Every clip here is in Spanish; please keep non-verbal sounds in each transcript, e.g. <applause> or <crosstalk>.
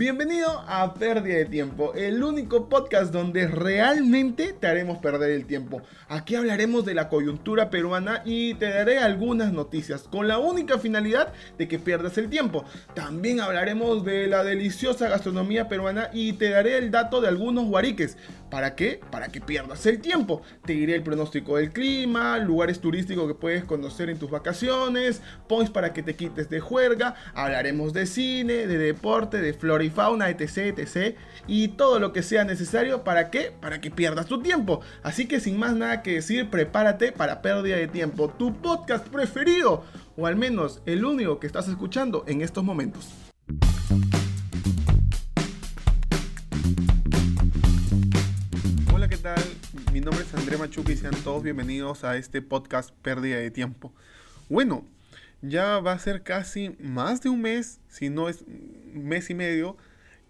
Bienvenido a Pérdida de Tiempo, el único podcast donde realmente te haremos perder el tiempo. Aquí hablaremos de la coyuntura peruana y te daré algunas noticias con la única finalidad de que pierdas el tiempo. También hablaremos de la deliciosa gastronomía peruana y te daré el dato de algunos guariques. ¿Para qué? Para que pierdas el tiempo. Te diré el pronóstico del clima, lugares turísticos que puedes conocer en tus vacaciones, points para que te quites de juerga, hablaremos de cine, de deporte, de flora y fauna, etc, etc. Y todo lo que sea necesario, ¿para? Para que pierdas tu tiempo. Así que sin más nada que decir, prepárate para pérdida de tiempo. Tu podcast preferido, o al menos el único que estás escuchando en estos momentos. Mi nombre es André Machuca y sean todos bienvenidos a este podcast Pérdida de Tiempo. Bueno, ya va a ser casi más de un mes, si no es mes y medio,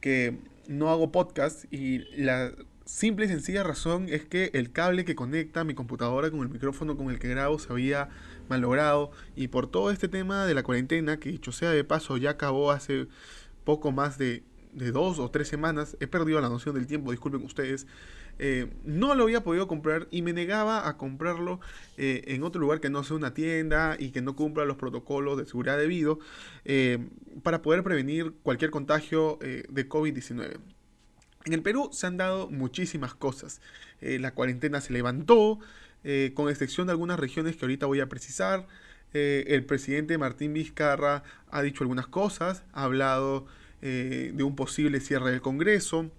que no hago podcast y la simple y sencilla razón es que el cable que conecta mi computadora con el micrófono con el que grabo se había malogrado y por todo este tema de la cuarentena, que dicho sea de paso ya acabó hace poco más de, de dos o tres semanas, he perdido la noción del tiempo, disculpen ustedes, eh, no lo había podido comprar y me negaba a comprarlo eh, en otro lugar que no sea una tienda y que no cumpla los protocolos de seguridad debido eh, para poder prevenir cualquier contagio de COVID-19. En el Perú se han dado muchísimas cosas. la cuarentena se levantó, con excepción de algunas regiones que ahorita voy a precisar. el presidente Martín Vizcarra ha dicho algunas cosas, ha hablado de un posible cierre del Congreso,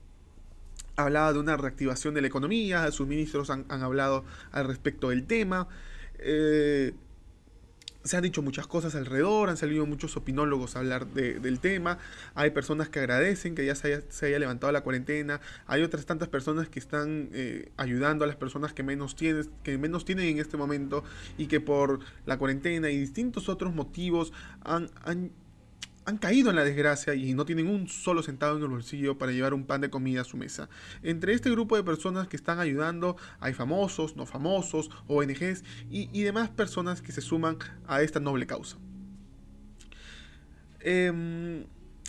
hablaba de una reactivación de la economía, sus ministros han, hablado al respecto del tema. Eh, se han dicho muchas cosas alrededor, han salido muchos opinólogos a hablar del tema, hay personas que agradecen que ya se haya, levantado la cuarentena, hay otras tantas personas que están eh, ayudando a las personas que menos, tienen, que menos tienen en este momento y que por la cuarentena y distintos otros motivos han, han han caído en la desgracia y no tienen un solo centavo en el bolsillo para llevar un pan de comida a su mesa. Entre este grupo de personas que están ayudando hay famosos, no famosos, ONGs y, demás personas que se suman a esta noble causa. Em,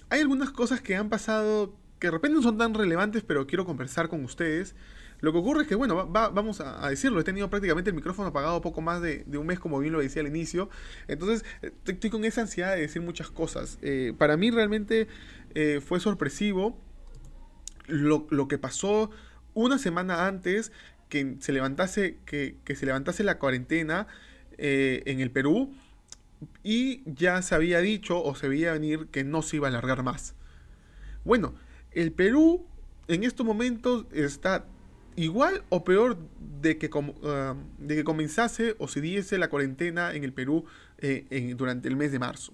hay algunas cosas que han pasado que de repente no son tan relevantes, pero quiero conversar con ustedes. Lo que ocurre es que, bueno, vamos a, decirlo, he tenido prácticamente el micrófono apagado poco más de, un mes, como bien lo decía al inicio. Entonces, estoy con esa ansiedad de decir muchas cosas. Eh, para mí realmente eh, fue sorpresivo lo, que pasó una semana antes que se levantase, que, se levantase la cuarentena eh, en el Perú y ya se había dicho o se veía venir que no se iba a alargar más. Bueno, el Perú en estos momentos está igual o peor de que, ah, de que comenzase o se diese la cuarentena en el Perú eh, durante el mes de marzo.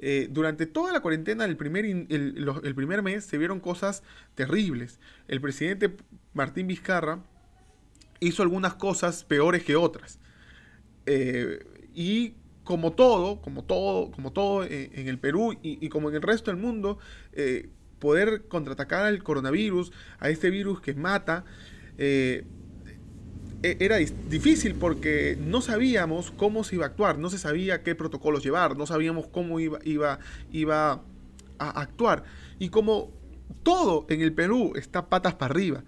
Eh, durante toda la cuarentena, el primer, el, primer mes, se vieron cosas terribles. El presidente Martín Vizcarra hizo algunas cosas peores que otras. Eh, y como todo, como todo, como todo en el Perú y, y, como en el resto del mundo, poder contraatacar al coronavirus, a este virus que mata, eh, e-, era difícil porque no sabíamos cómo se iba a actuar, no se sabía qué protocolos llevar, no sabíamos cómo iba, iba, iba a actuar. Y como todo en el Perú está patas para arriba.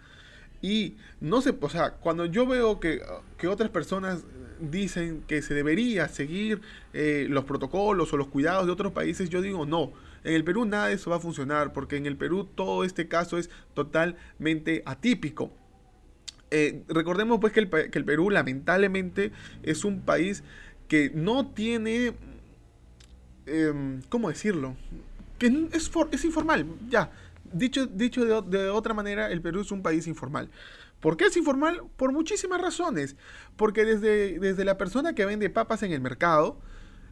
Y no sé, o sea, cuando yo veo que, que otras personas dicen que se debería seguir eh, los protocolos o los cuidados de otros países, yo digo no. En el Perú nada de eso va a funcionar porque en el Perú todo este caso es totalmente atípico. Eh, recordemos pues que el, Perú lamentablemente es un país que no tiene, em, ¿cómo decirlo? Que es, es informal, ya. Dicho, dicho de, de, otra manera, el Perú es un país informal. ¿Por qué es informal? Por muchísimas razones. Porque desde, desde la persona que vende papas en el mercado,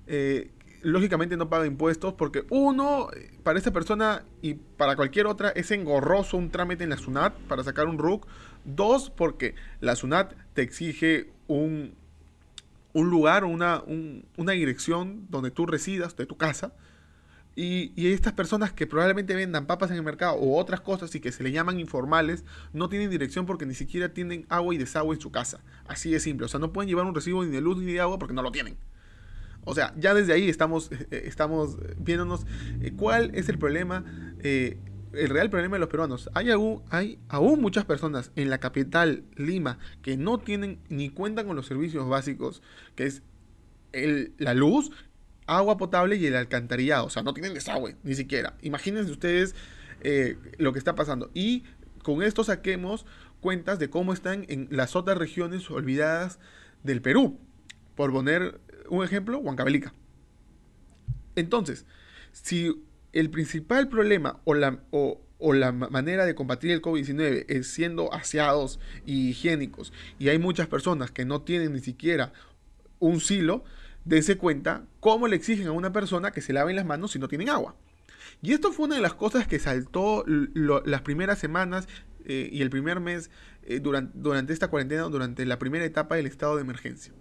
eh, lógicamente no paga impuestos porque uno, para esa persona y para cualquier otra es engorroso un trámite en la SUNAT para sacar un RUC. Dos, porque la SUNAT te exige un, un lugar, una, una dirección donde tú residas, de tu casa. Y, y, estas personas que probablemente vendan papas en el mercado o otras cosas y que se le llaman informales, no tienen dirección porque ni siquiera tienen agua y desagüe en su casa. Así de simple. O sea, no pueden llevar un recibo ni de luz ni de agua porque no lo tienen. O sea, ya desde ahí estamos, estamos viéndonos cuál es el problema el real problema de los peruanos. Hay aún, hay aún muchas personas en la capital, Lima, que no tienen ni cuentan con los servicios básicos, que es el, la luz, agua potable y el alcantarillado. O sea, no tienen desagüe, ni siquiera. Imagínense ustedes eh, lo que está pasando. Y con esto saquemos cuentas de cómo están en las otras regiones olvidadas del Perú. Por poner un ejemplo, Huancavelica. Entonces, si el principal problema o la, o, la manera de combatir el COVID-19 es siendo aseados y higiénicos, y hay muchas personas que no tienen ni siquiera un silo, dense cuenta cómo le exigen a una persona que se laven las manos si no tienen agua. Y esto fue una de las cosas que saltó las primeras semanas eh, y el primer mes eh, durante, durante esta cuarentena, durante la primera etapa del estado de emergencia.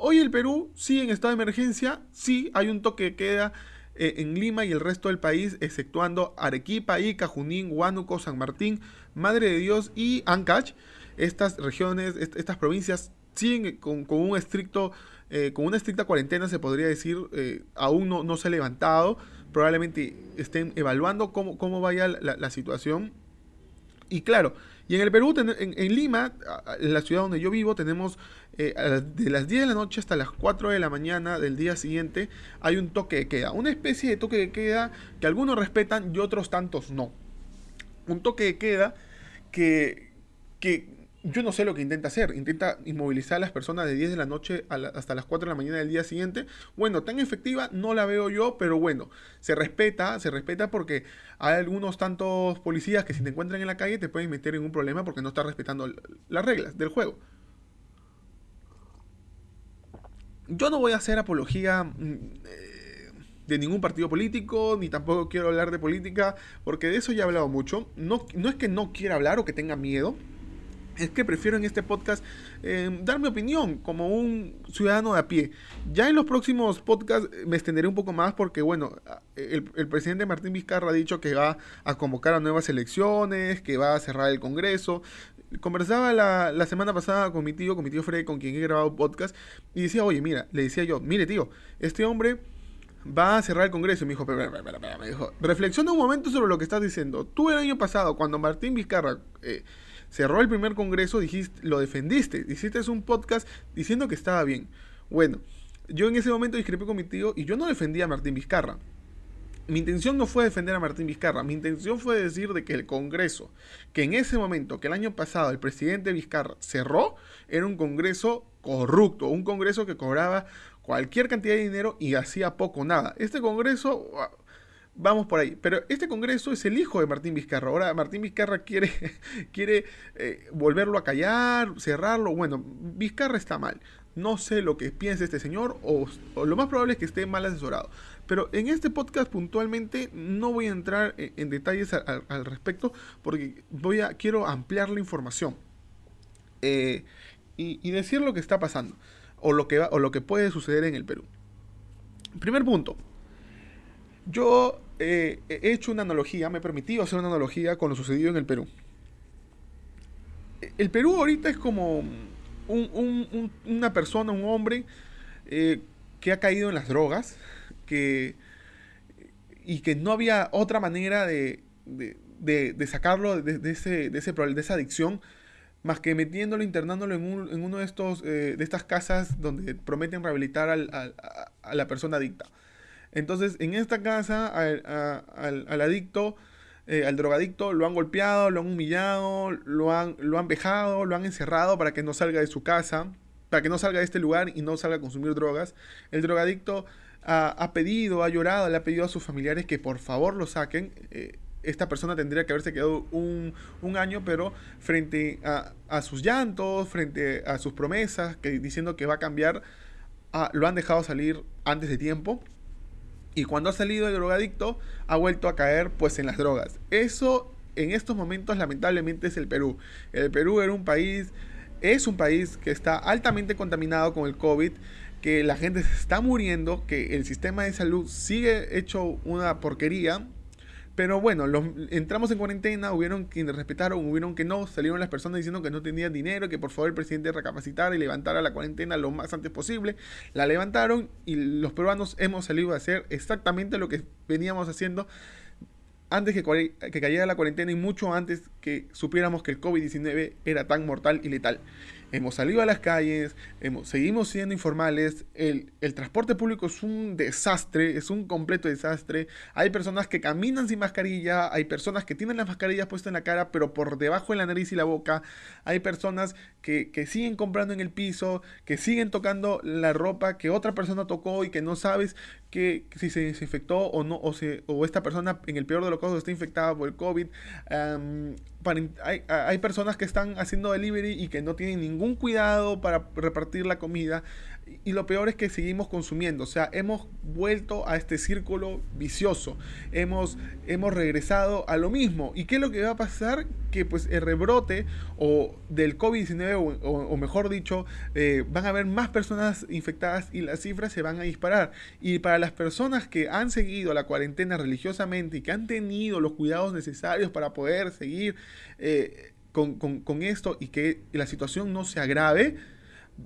Hoy el Perú sigue en estado de emergencia, sí hay un toque de queda eh, en Lima y el resto del país, exceptuando Arequipa, Ica, Junín, Huánuco, San Martín, Madre de Dios y Ancash. Estas regiones, estas provincias siguen con, un estricto, eh, con una estricta cuarentena, se podría decir, eh, aún no, se ha levantado. Probablemente estén evaluando cómo, cómo vaya la situación. Y claro, y en el Perú, en, Lima, la ciudad donde yo vivo, tenemos eh, de las 10 de la noche hasta las 4 de la mañana del día siguiente, hay un toque de queda. Una especie de toque de queda que algunos respetan y otros tantos no. Un toque de queda que, que yo no sé lo que intenta hacer. Intenta inmovilizar a las personas de 10 de la noche hasta las 4 de la mañana del día siguiente. Bueno, tan efectiva no la veo yo, pero bueno, se respeta, se respeta porque hay algunos tantos policías que si te encuentran en la calle te pueden meter en un problema porque no estás respetando las reglas del juego. Yo no voy a hacer apología mm, eh, de ningún partido político, ni tampoco quiero hablar de política, porque de eso ya he hablado mucho. No, no es que no quiera hablar o que tenga miedo es que prefiero en este podcast eh, dar mi opinión como un ciudadano de a pie. Ya en los próximos podcasts me extenderé un poco más porque, bueno, el, presidente Martín Vizcarra ha dicho que va a convocar a nuevas elecciones, que va a cerrar el Congreso. Conversaba la, semana pasada con mi tío, con mi tío Fred, con quien he grabado podcast, y decía, oye, mira, le decía yo, mire tío, este hombre va a cerrar el Congreso. Me dijo, me dijo, reflexiona un momento sobre lo que estás diciendo. Tú el año pasado, cuando Martín Vizcarra... Eh, cerró el primer congreso, dijiste, lo defendiste, hiciste un podcast diciendo que estaba bien. Bueno, yo en ese momento discrepé con mi tío y yo no defendía a Martín Vizcarra. Mi intención no fue defender a Martín Vizcarra, mi intención fue decir de que el Congreso, que en ese momento, que el año pasado el presidente Vizcarra cerró, era un Congreso corrupto, un Congreso que cobraba cualquier cantidad de dinero y hacía poco nada. Este Congreso vamos por ahí. Pero este Congreso es el hijo de Martín Vizcarra. Ahora Martín Vizcarra quiere, <laughs> quiere eh, volverlo a callar, cerrarlo. Bueno, Vizcarra está mal. No sé lo que piensa este señor o, lo más probable es que esté mal asesorado. Pero en este podcast puntualmente no voy a entrar en, detalles al, respecto porque voy a, quiero ampliar la información eh, y, y, decir lo que está pasando o lo que, va, o lo que puede suceder en el Perú. Primer punto. Yo eh, he hecho una analogía, me he permitido hacer una analogía con lo sucedido en el Perú. El Perú ahorita es como una persona, un hombre eh, que ha caído en las drogas que, y que no había otra manera de, sacarlo de, ese, de, ese, de esa adicción más que metiéndolo, internándolo en, un, en uno de, estos, eh, de estas casas donde prometen rehabilitar a la persona adicta. Entonces, en esta casa, al, adicto, eh, al drogadicto, lo han golpeado, lo han humillado, lo han, lo han vejado, lo han encerrado para que no salga de su casa, para que no salga de este lugar y no salga a consumir drogas. El drogadicto ha, pedido, ha llorado, le ha pedido a sus familiares que por favor lo saquen. Eh, esta persona tendría que haberse quedado un, año, pero frente a, sus llantos, frente a sus promesas, que, diciendo que va a cambiar, ah, lo han dejado salir antes de tiempo y cuando ha salido el drogadicto ha vuelto a caer pues en las drogas. Eso en estos momentos lamentablemente es el Perú. El Perú era un país, es un país que está altamente contaminado con el COVID, que la gente se está muriendo, que el sistema de salud sigue hecho una porquería, Pero bueno, los, entramos en cuarentena, hubieron quienes respetaron, hubieron que no, salieron las personas diciendo que no tenían dinero, que por favor el presidente recapacitara y levantara la cuarentena lo más antes posible. La levantaron y los peruanos hemos salido a hacer exactamente lo que veníamos haciendo antes que, que cayera la cuarentena y mucho antes que supiéramos que el COVID-19 era tan mortal y letal hemos salido a las calles, seguimos siendo informales, el, transporte público es un desastre, es un completo desastre, hay personas que caminan sin mascarilla, hay personas que tienen las mascarillas puestas en la cara pero por debajo de la nariz y la boca, hay personas que siguen comprando en el piso, que siguen tocando la ropa que otra persona tocó y que no sabes que, si se infectó o no, o, se, o esta persona en el peor de los casos está infectada por el COVID. hay, hay personas que están haciendo delivery y que no tienen ningún cuidado para repartir la comida. Y lo peor es que seguimos consumiendo. O sea, hemos vuelto a este círculo vicioso. Hemos, hemos regresado a lo mismo. ¿Y qué es lo que va a pasar? Que pues el rebrote o del COVID-19, o, mejor dicho, eh, van a haber más personas infectadas y las cifras se van a disparar. Y para las personas que han seguido la cuarentena religiosamente y que han tenido los cuidados necesarios para poder seguir... Eh, con, esto y que la situación no se agrave,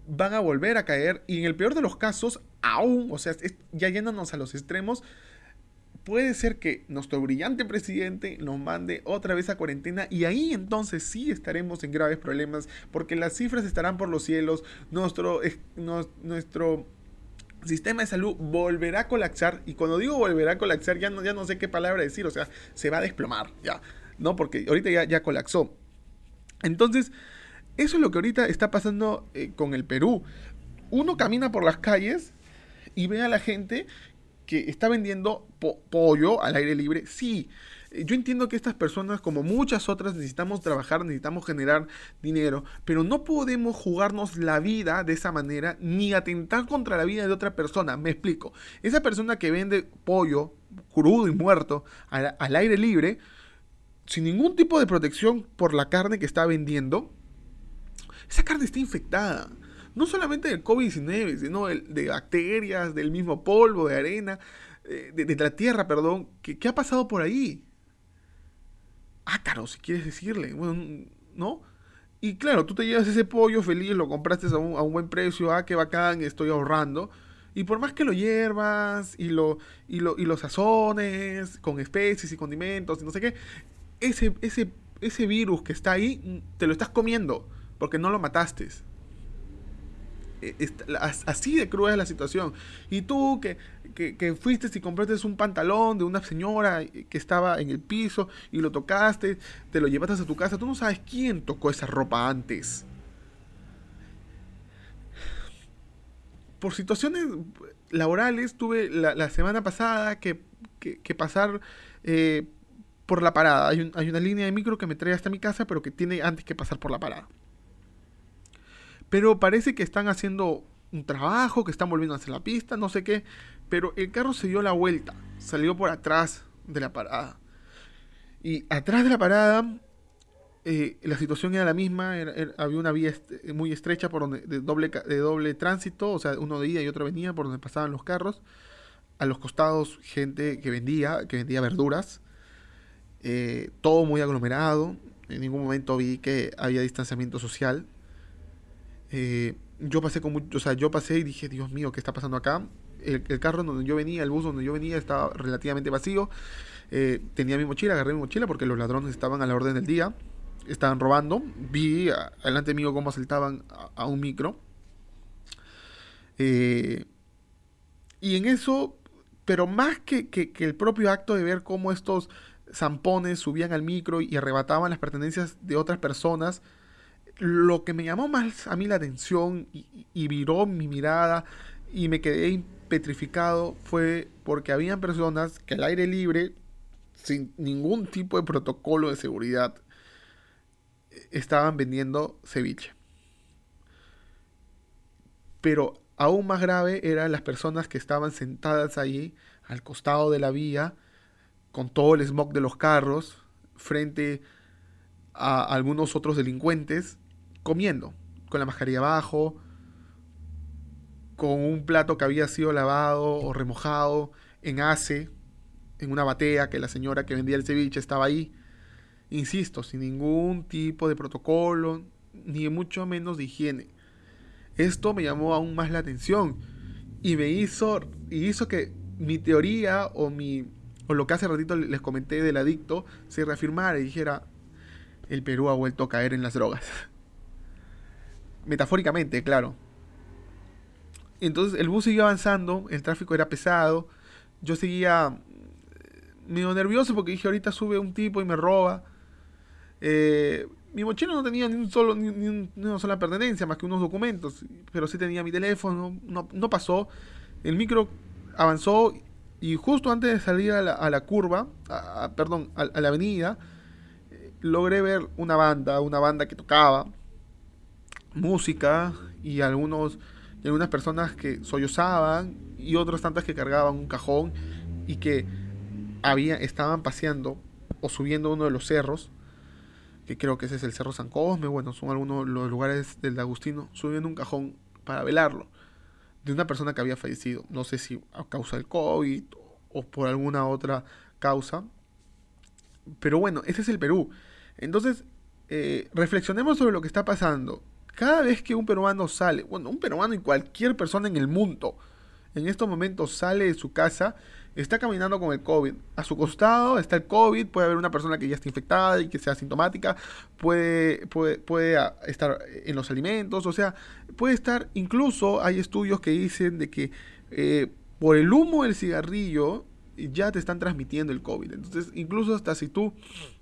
van a volver a caer y en el peor de los casos, aún, o sea, ya yéndonos a los extremos, puede ser que nuestro brillante presidente nos mande otra vez a cuarentena y ahí entonces sí estaremos en graves problemas porque las cifras estarán por los cielos, nuestro, nuestro sistema de salud volverá a colapsar y cuando digo volverá a colapsar ya no, ya no sé qué palabra decir, o sea, se va a desplomar, ya, ¿no? Porque ahorita ya, ya colapsó. Entonces, eso es lo que ahorita está pasando eh, con el Perú. Uno camina por las calles y ve a la gente que está vendiendo pollo al aire libre. Sí, eh, yo entiendo que estas personas, como muchas otras, necesitamos trabajar, necesitamos generar dinero, pero no podemos jugarnos la vida de esa manera ni atentar contra la vida de otra persona. Me explico. Esa persona que vende pollo crudo y muerto al aire libre, sin ningún tipo de protección por la carne que está vendiendo, esa carne está infectada. No solamente del COVID-19, sino de, bacterias, del mismo polvo, de arena, eh, de, la tierra, perdón. ¿Qué, ha pasado por ahí? Ácaro, si quieres decirle. Bueno, ¿no? Y claro, tú te llevas ese pollo feliz, lo compraste a un, a un buen precio, ah, qué bacán, estoy ahorrando. Y por más que lo hiervas y lo, y lo, y lo sazones con especies y condimentos y no sé qué, ese, ese, ese virus que está ahí, te lo estás comiendo porque no lo mataste. E, así de cruel es la situación. Y tú que, que, fuiste y compraste un pantalón de una señora que estaba en el piso y lo tocaste, te lo llevaste a tu casa, tú no sabes quién tocó esa ropa antes. Por situaciones laborales tuve la, semana pasada que, que, pasar eh, por la parada. Hay, una línea de micro que me trae hasta mi casa, pero que tiene antes que pasar por la parada. Pero parece que están haciendo un trabajo, que están volviendo a hacer la pista, no sé qué. Pero el carro se dio la vuelta, salió por atrás de la parada. Y atrás de la parada, eh, la situación era la misma, había una vía muy estrecha por donde, de, doble, de doble tránsito, o sea, uno de ida y otro venía por donde pasaban los carros. A los costados, gente que vendía, que vendía verduras. Eh, todo muy aglomerado. En ningún momento vi que había distanciamiento social. Eh, yo pasé con mucho, o sea, yo pasé y dije, Dios mío, ¿qué está pasando acá? El, carro donde yo venía, el bus donde yo venía estaba relativamente vacío. Eh, tenía mi mochila, agarré mi mochila porque los ladrones estaban a la orden del día. Estaban robando. Vi adelante mío cómo asaltaban a, un micro. y en eso, pero más que, que, el propio acto de ver cómo estos zampones subían al micro y arrebataban las pertenencias de otras personas. Lo que me llamó más a mí la atención y, viró mi mirada y me quedé petrificado fue porque habían personas que al aire libre, sin ningún tipo de protocolo de seguridad, estaban vendiendo ceviche. Pero aún más grave eran las personas que estaban sentadas allí al costado de la vía con todo el smog de los carros frente a algunos otros delincuentes comiendo, con la mascarilla abajo, con un plato que había sido lavado o remojado en ace, en una batea que la señora que vendía el ceviche estaba ahí. Insisto, sin ningún tipo de protocolo, ni mucho menos de higiene. Esto me llamó aún más la atención y me hizo, y hizo que mi teoría o, mi, o lo que hace ratito les comenté del adicto se reafirmara y dijera, el Perú ha vuelto a caer en las drogas. Metafóricamente, claro. Entonces el bus siguió avanzando, el tráfico era pesado, yo seguía eh, medio nervioso porque dije ahorita sube un tipo y me roba. Eh, mi mochila no tenía ni, un solo, ni, una sola pertenencia más que unos documentos, pero sí tenía mi teléfono, no, pasó. El micro avanzó y justo antes de salir a la, curva, perdón, a, la avenida, eh, logré ver una banda, una banda que tocaba música y algunos y algunas personas que sollozaban y otras tantas que cargaban un cajón y que había, estaban paseando o subiendo uno de los cerros, que creo que ese es el Cerro San Cosme, bueno, son algunos los lugares del Agustino, subiendo un cajón para velarlo de una persona que había fallecido, no sé si a causa del COVID o por alguna otra causa, pero bueno, ese es el Perú. Entonces, eh, reflexionemos sobre lo que está pasando cada vez que un peruano sale, bueno, un peruano y cualquier persona en el mundo, en estos momentos sale de su casa, está caminando con el COVID. A su costado está el COVID, puede haber una persona que ya está infectada y que sea asintomática, puede, puede, puede estar en los alimentos, o sea, puede estar, incluso hay estudios que dicen de que eh, por el humo del cigarrillo ya te están transmitiendo el COVID. Entonces, incluso hasta si tú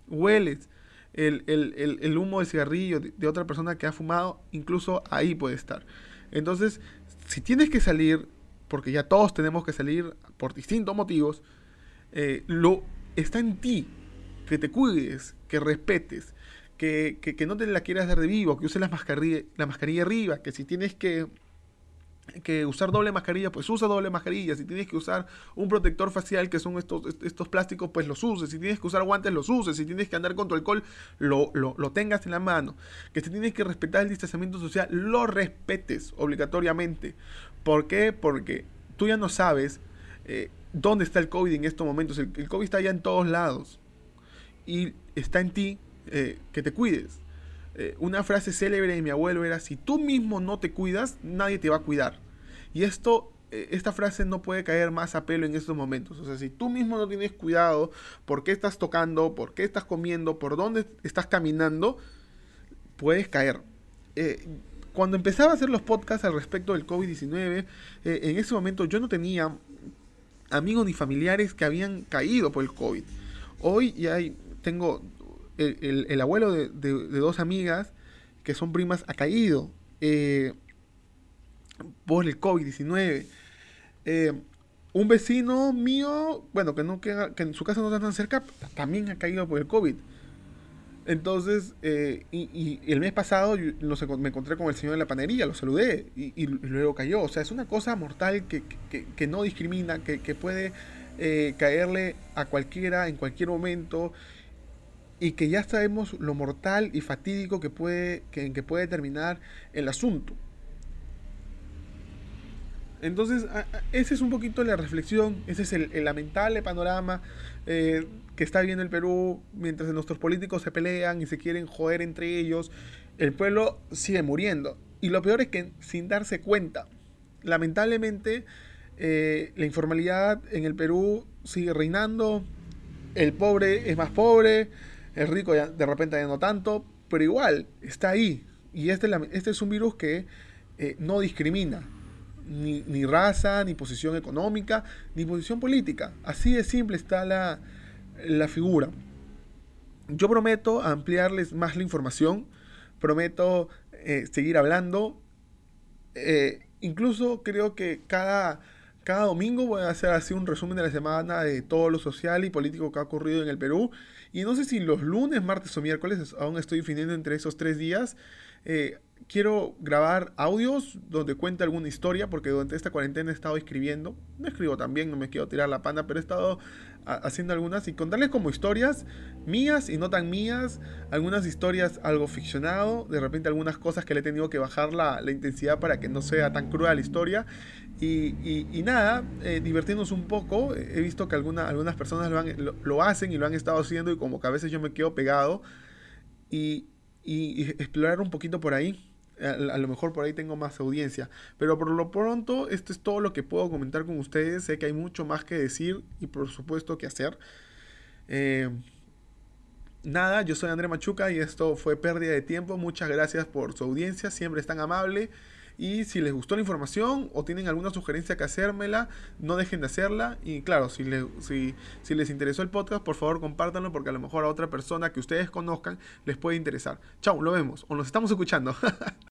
hueles el, humo del cigarrillo de, otra persona que ha fumado, incluso ahí puede estar. Entonces, si tienes que salir, porque ya todos tenemos que salir por distintos motivos, eh, lo está en ti que te cuides, que respetes, que, que, no te la quieras dar de vivo, que uses la mascarilla, la mascarilla arriba, que si tienes que que usar doble mascarilla, pues usa doble mascarilla. Si tienes que usar un protector facial, que son estos, estos plásticos, pues los uses. Si tienes que usar guantes, los uses. Si tienes que andar con tu alcohol, lo, lo, tengas en la mano. Que si tienes que respetar el distanciamiento social, lo respetes obligatoriamente. ¿Por qué? Porque tú ya no sabes eh, dónde está el COVID en estos momentos. El, COVID está ya en todos lados. Y está en ti eh, que te cuides. Eh, una frase célebre de mi abuelo era, si tú mismo no te cuidas, nadie te va a cuidar. Y esto, eh, esta frase no puede caer más a pelo en estos momentos. O sea, si tú mismo no tienes cuidado por qué estás tocando, por qué estás comiendo, por dónde estás caminando, puedes caer. Eh, cuando empezaba a hacer los podcasts al respecto del COVID-19, en ese momento yo no tenía amigos ni familiares que habían caído por el COVID. Hoy ya tengo el, abuelo de, dos amigas que son primas ha caído eh, por el COVID-19. Eh, un vecino mío, bueno, que, no, que, en su casa no está tan cerca, también ha caído por el COVID. Entonces, eh, y, el mes pasado me encontré con el señor de la panería, lo saludé y, luego cayó. O sea, es una cosa mortal que, que no discrimina, que, puede caerle a cualquiera en cualquier momento y que ya sabemos lo mortal y fatídico que puede, que, que puede terminar el asunto. Entonces, esa es un poquito la reflexión, ese es el, lamentable panorama eh, que está viendo el Perú mientras nuestros políticos se pelean y se quieren joder entre ellos. El pueblo sigue muriendo. Y lo peor es que sin darse cuenta, lamentablemente, eh, la informalidad en el Perú sigue reinando, el pobre es más pobre, el rico ya, de repente ya no tanto, pero igual está ahí. Y este, este es un virus que eh, no discrimina ni, raza, ni posición económica, ni posición política. Así de simple está la, figura. Yo prometo ampliarles más la información, prometo eh, seguir hablando. Eh, incluso creo que cada cada domingo voy a hacer así un resumen de la semana de todo lo social y político que ha ocurrido en el Perú. Y no sé si los lunes, martes o miércoles, aún estoy definiendo entre esos tres días, eh, quiero grabar audios donde cuente alguna historia, porque durante esta cuarentena he estado escribiendo. No escribo también, no me quiero tirar la panda, pero he estado haciendo algunas y contarles como historias mías y no tan mías, algunas historias algo ficcionado, de repente algunas cosas que le he tenido que bajar la, intensidad para que no sea tan cruda la historia. Y, nada, eh, divertirnos un poco. He visto que algunas personas lo, lo, hacen y lo han estado haciendo y como que a veces yo me quedo pegado. Y, y explorar un poquito por ahí a, lo mejor por ahí tengo más audiencia. Pero por lo pronto, esto es todo lo que puedo comentar con ustedes. Sé que hay mucho más que decir y por supuesto que hacer. Eh, nada, yo soy André Machuca y esto fue pérdida de tiempo. Muchas gracias por su audiencia, siempre es tan amable. Y si les gustó la información o tienen alguna sugerencia que hacérmela, no dejen de hacerla. Y claro, si, si, si les interesó el podcast, por favor compártanlo porque a lo mejor a otra persona que ustedes conozcan les puede interesar. Chao, lo vemos o nos estamos escuchando. <laughs>